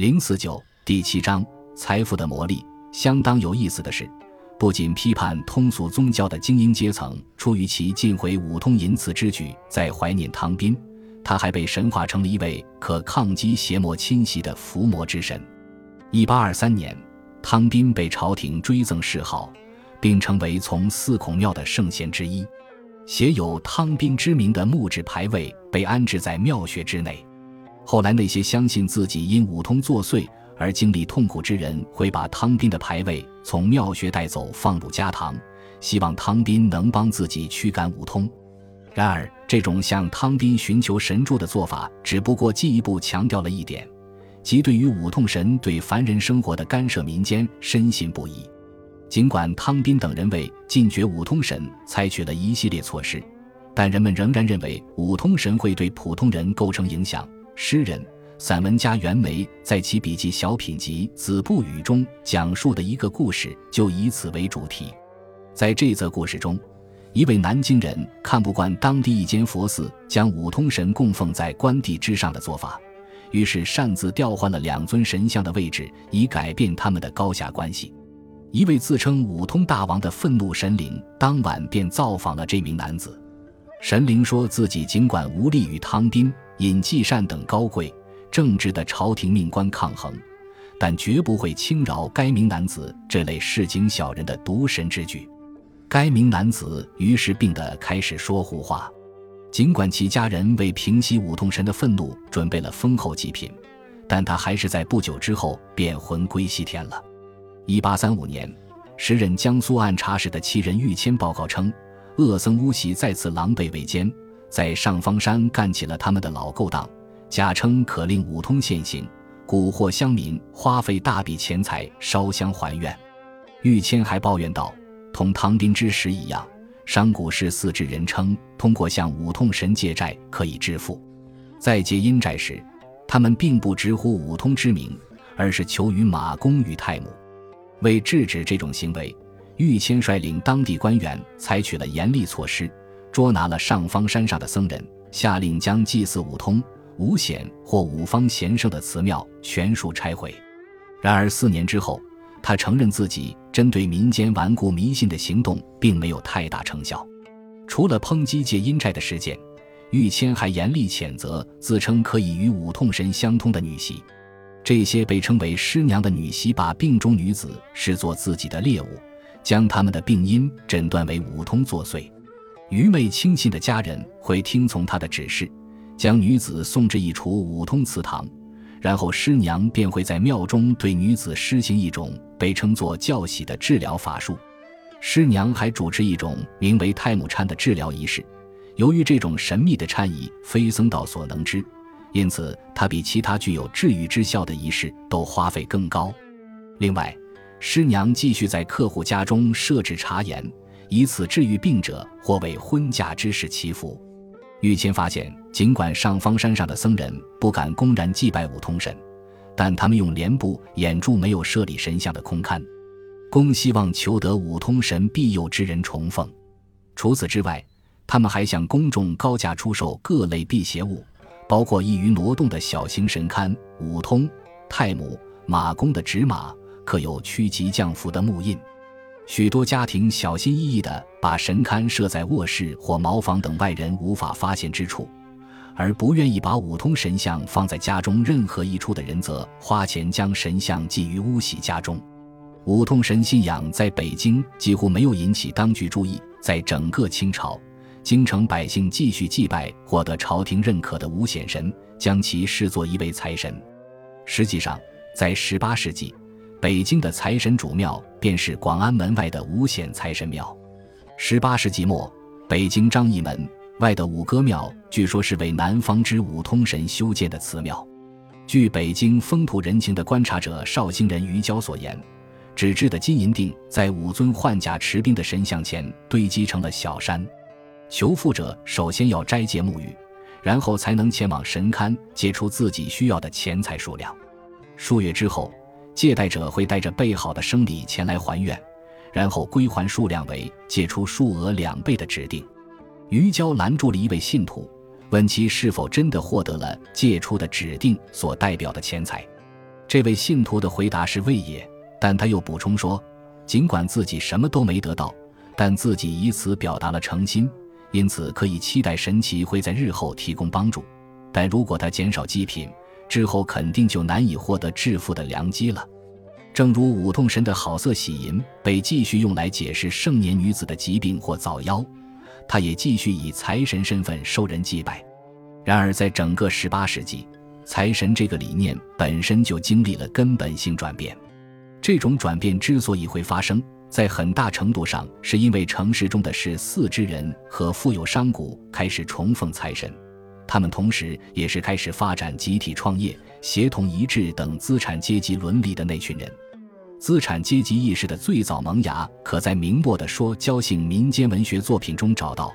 零四九第七章财富的魔力。相当有意思的是，不仅批判通俗宗教的精英阶层出于其尽毁五通淫赐之举在怀念汤宾，他还被神化成了一位可抗击邪魔侵袭的伏魔之神。一八二三年，汤宾被朝廷追赠谥号，并成为从四孔庙的圣贤之一。写有汤宾之名的木质牌位被安置在庙穴之内。后来，那些相信自己因五通作祟而经历痛苦之人，会把汤宾的牌位从庙穴带走，放入家堂，希望汤宾能帮自己驱赶五通。然而，这种向汤宾寻求神助的做法，只不过进一步强调了一点，即对于五通神对凡人生活的干涉，民间深信不疑。尽管汤宾等人为禁绝五通神采取了一系列措施，但人们仍然认为五通神会对普通人构成影响。诗人、散文家袁枚在其笔记小品集《子不语》中讲述的一个故事，就以此为主题。在这则故事中，一位南京人看不惯当地一间佛寺将五通神供奉在官地之上的做法，于是擅自调换了两尊神像的位置，以改变他们的高下关系。一位自称五通大王的愤怒神灵当晚便造访了这名男子。神灵说自己尽管无力与汤宾、尹继善等高贵正直的朝廷命官抗衡，但绝不会轻饶该名男子这类市井小人的渎神之举。该名男子于是病得开始说胡话。尽管其家人为平息五通神的愤怒准备了丰厚祭品，但他还是在不久之后便魂归西天了。一八三五年，时任江苏按察使的七人御谦报告称，恶僧乌喜再次狼狈为奸，在上方山干起了他们的老勾当，假称可令五通现形，蛊惑乡民，花费大笔钱财烧香还愿。玉谦还抱怨道：“同唐兵之时一样，商贾是四之人称通过向五通神借债可以致富，在借阴债时，他们并不直呼五通之名，而是求于马公与太母。”为制止这种行为，玉谦率领当地官员采取了严厉措施，捉拿了上方山上的僧人，下令将祭祀五通、五显或五方贤圣的祠庙全数拆毁。然而四年之后，他承认自己针对民间顽固迷信的行动并没有太大成效。除了抨击借阴债的事件，玉谦还严厉谴责自称可以与五通神相通的女媳。这些被称为师娘的女媳，把病中女子视作自己的猎物，将他们的病因诊断为五通作祟。愚昧轻信的家人会听从他的指示，将女子送至一处五通祠堂，然后师娘便会在庙中对女子施行一种被称作教喜的治疗法术。师娘还主持一种名为太母忏的治疗仪式。由于这种神秘的禅仪非僧道所能知。因此，它比其他具有治愈之效的仪式都花费更高。另外，师娘继续在客户家中设置茶盐，以此治愈病者或为婚嫁之事祈福。玉谦发现，尽管上方山上的僧人不敢公然祭拜五通神，但他们用帘布掩住没有设立神像的空龛，公希望求得五通神庇佑之人重奉。除此之外，他们还向公众高价出售各类辟邪物。包括易于挪动的小型神龛、五通、太母、马公的纸马，刻有趋吉降福的木印。许多家庭小心翼翼地把神龛设在卧室或茅房等外人无法发现之处，而不愿意把五通神像放在家中任何一处的人，则花钱将神像寄于屋喜家中。五通神信仰在北京几乎没有引起当局注意，在整个清朝。京城百姓继续祭拜获得朝廷认可的五显神，将其视作一位财神。实际上，在18世纪，北京的财神主庙便是广安门外的五显财神庙。18世纪末，北京张义门外的五哥庙，据说是为南方之五通神修建的祠庙。据北京风土人情的观察者绍兴人于娇所言，纸质的金银锭在五尊换甲持兵的神像前堆积成了小山。求富者首先要斋戒沐浴，然后才能前往神龛借出自己需要的钱财数量。数月之后，借贷者会带着备好的生礼前来还愿，然后归还数量为借出数额两倍的指定。于娇拦住了一位信徒，问其是否真的获得了借出的指定所代表的钱财。这位信徒的回答是“未也”，但他又补充说，尽管自己什么都没得到，但自己以此表达了诚心，因此可以期待神奇会在日后提供帮助。但如果他减少祭品，之后肯定就难以获得致富的良机了。正如五痛神的好色喜淫被继续用来解释盛年女子的疾病或早夭，他也继续以财神身份受人祭拜。然而，在整个十八世纪，财神这个理念本身就经历了根本性转变。这种转变之所以会发生，在很大程度上是因为城市中的十四之人和富有商贾开始崇奉财神。他们同时也是开始发展集体创业、协同一致等资产阶级伦理的那群人。资产阶级意识的最早萌芽，可在明末的说教性民间文学作品中找到。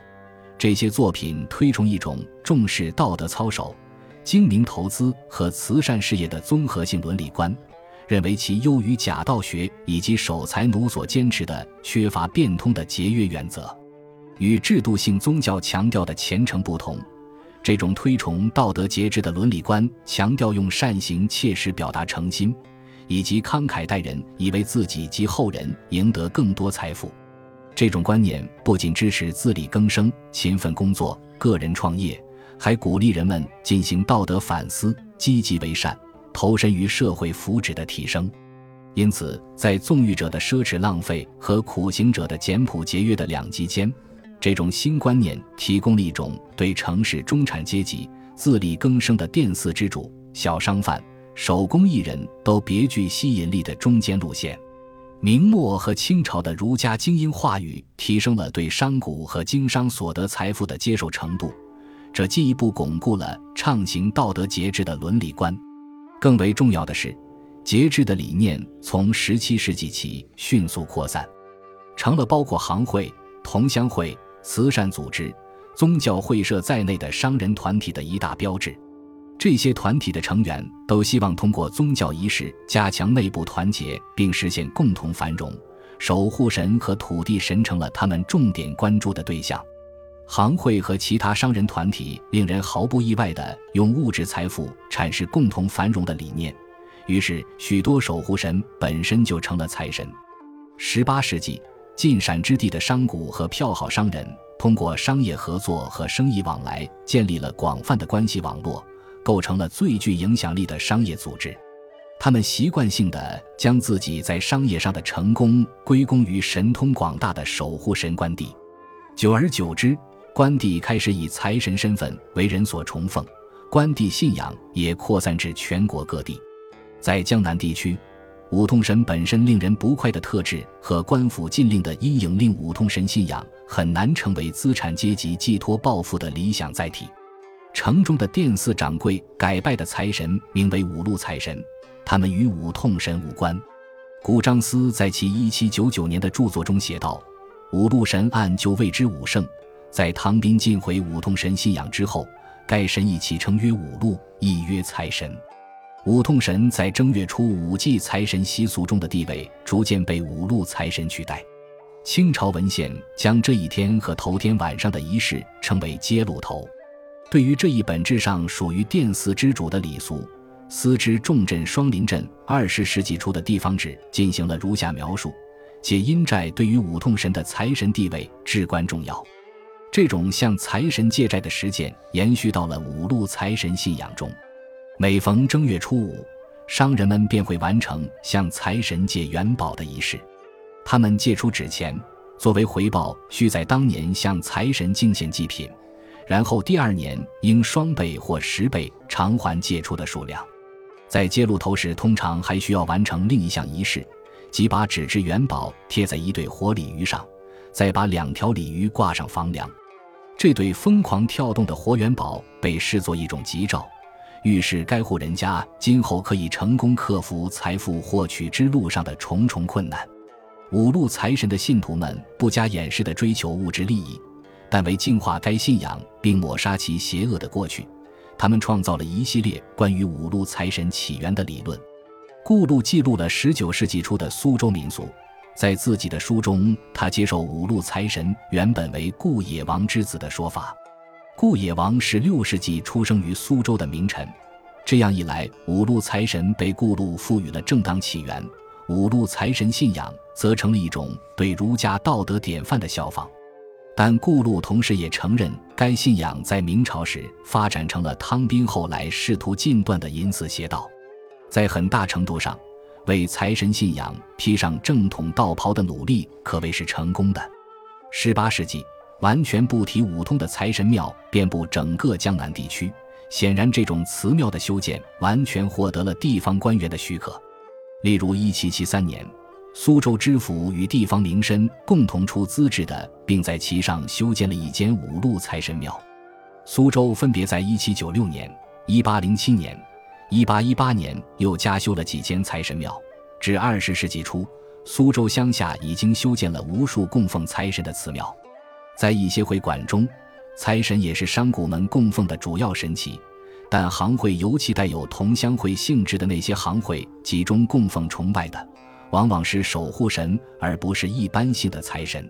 这些作品推崇一种重视道德操守、精明投资和慈善事业的综合性伦理观，认为其优于假道学以及守财奴所坚持的缺乏变通的节约原则。与制度性宗教强调的虔诚不同。这种推崇道德节制的伦理观，强调用善行切实表达诚心，以及慷慨待人，以为自己及后人赢得更多财富。这种观念不仅支持自力更生、勤奋工作、个人创业，还鼓励人们进行道德反思，积极为善，投身于社会福祉的提升。因此，在纵欲者的奢侈浪费和苦行者的简朴节约的两极间。这种新观念提供了一种对城市中产阶级自力更生的店肆之主、小商贩、手工艺人都别具吸引力的中间路线。明末和清朝的儒家精英话语提升了对商贾和经商所得财富的接受程度，这进一步巩固了畅行道德节制的伦理观。更为重要的是，节制的理念从17世纪起迅速扩散，成了包括行会、同乡会。慈善组织、宗教会社在内的商人团体的一大标志。这些团体的成员都希望通过宗教仪式加强内部团结，并实现共同繁荣。守护神和土地神成了他们重点关注的对象。行会和其他商人团体令人毫不意外地用物质财富阐释共同繁荣的理念，于是许多守护神本身就成了财神。十八世纪。晋陕之地的商贾和票号商人通过商业合作和生意往来，建立了广泛的关系网络，构成了最具影响力的商业组织。他们习惯性地将自己在商业上的成功归功于神通广大的守护神关帝。久而久之，关帝开始以财神身份为人所崇奉，关帝信仰也扩散至全国各地。在江南地区。五通神本身令人不快的特质和官府禁令的阴影，令五通神信仰很难成为资产阶级寄托抱负的理想载体。城中的店肆掌柜改拜的财神名为五路财神，他们与五通神无关。古张思在其1799年的著作中写道：“五路神按就谓之五圣，在唐兵尽毁五通神信仰之后，该神亦起称曰五路，亦曰财神。”五痛神在正月初五祭财神习俗中的地位逐渐被五路财神取代。清朝文献将这一天和头天晚上的仪式称为揭露头。对于这一本质上属于殿祀之主的礼俗，司之重镇双林镇二十世纪初的地方志进行了如下描述：解阴债对于五痛神的财神地位至关重要。这种向财神借债的实践延续到了五路财神信仰中。每逢正月初五，商人们便会完成向财神借元宝的仪式。他们借出纸钱，作为回报，需在当年向财神敬献祭品，然后第二年应双倍或十倍偿还借出的数量。在揭露头时，通常还需要完成另一项仪式，即把纸质元宝贴在一对活鲤鱼上，再把两条鲤鱼挂上房梁。这对疯狂跳动的活元宝被视作一种吉兆。预示该户人家今后可以成功克服财富获取之路上的重重困难。五路财神的信徒们不加掩饰地追求物质利益，但为净化该信仰并抹杀其邪恶的过去，他们创造了一系列关于五路财神起源的理论。顾路记录了19世纪初的苏州民俗，在自己的书中，他接受五路财神原本为顾野王之子的说法。顾野王是六世纪出生于苏州的名臣，这样一来，五路财神被顾路赋予了正当起源，五路财神信仰则成了一种对儒家道德典范的效仿。但顾路同时也承认，该信仰在明朝时发展成了汤斌后来试图禁断的淫祀邪道，在很大程度上，为财神信仰披上正统道袍的努力可谓是成功的。十八世纪，完全不提五通的财神庙遍布整个江南地区，显然这种祠庙的修建完全获得了地方官员的许可。例如，一七七三年。苏州知府与地方名绅共同出资制的，并在其上修建了一间五路财神庙。苏州分别在1796年、1807年、1818年又加修了几间财神庙。至20世纪初，苏州乡下已经修建了无数供奉财神的祠庙。在一些会馆中，财神也是商贾们供奉的主要神祇，但行会尤其带有同乡会性质的那些行会，集中供奉崇拜的。往往是守护神，而不是一般性的财神。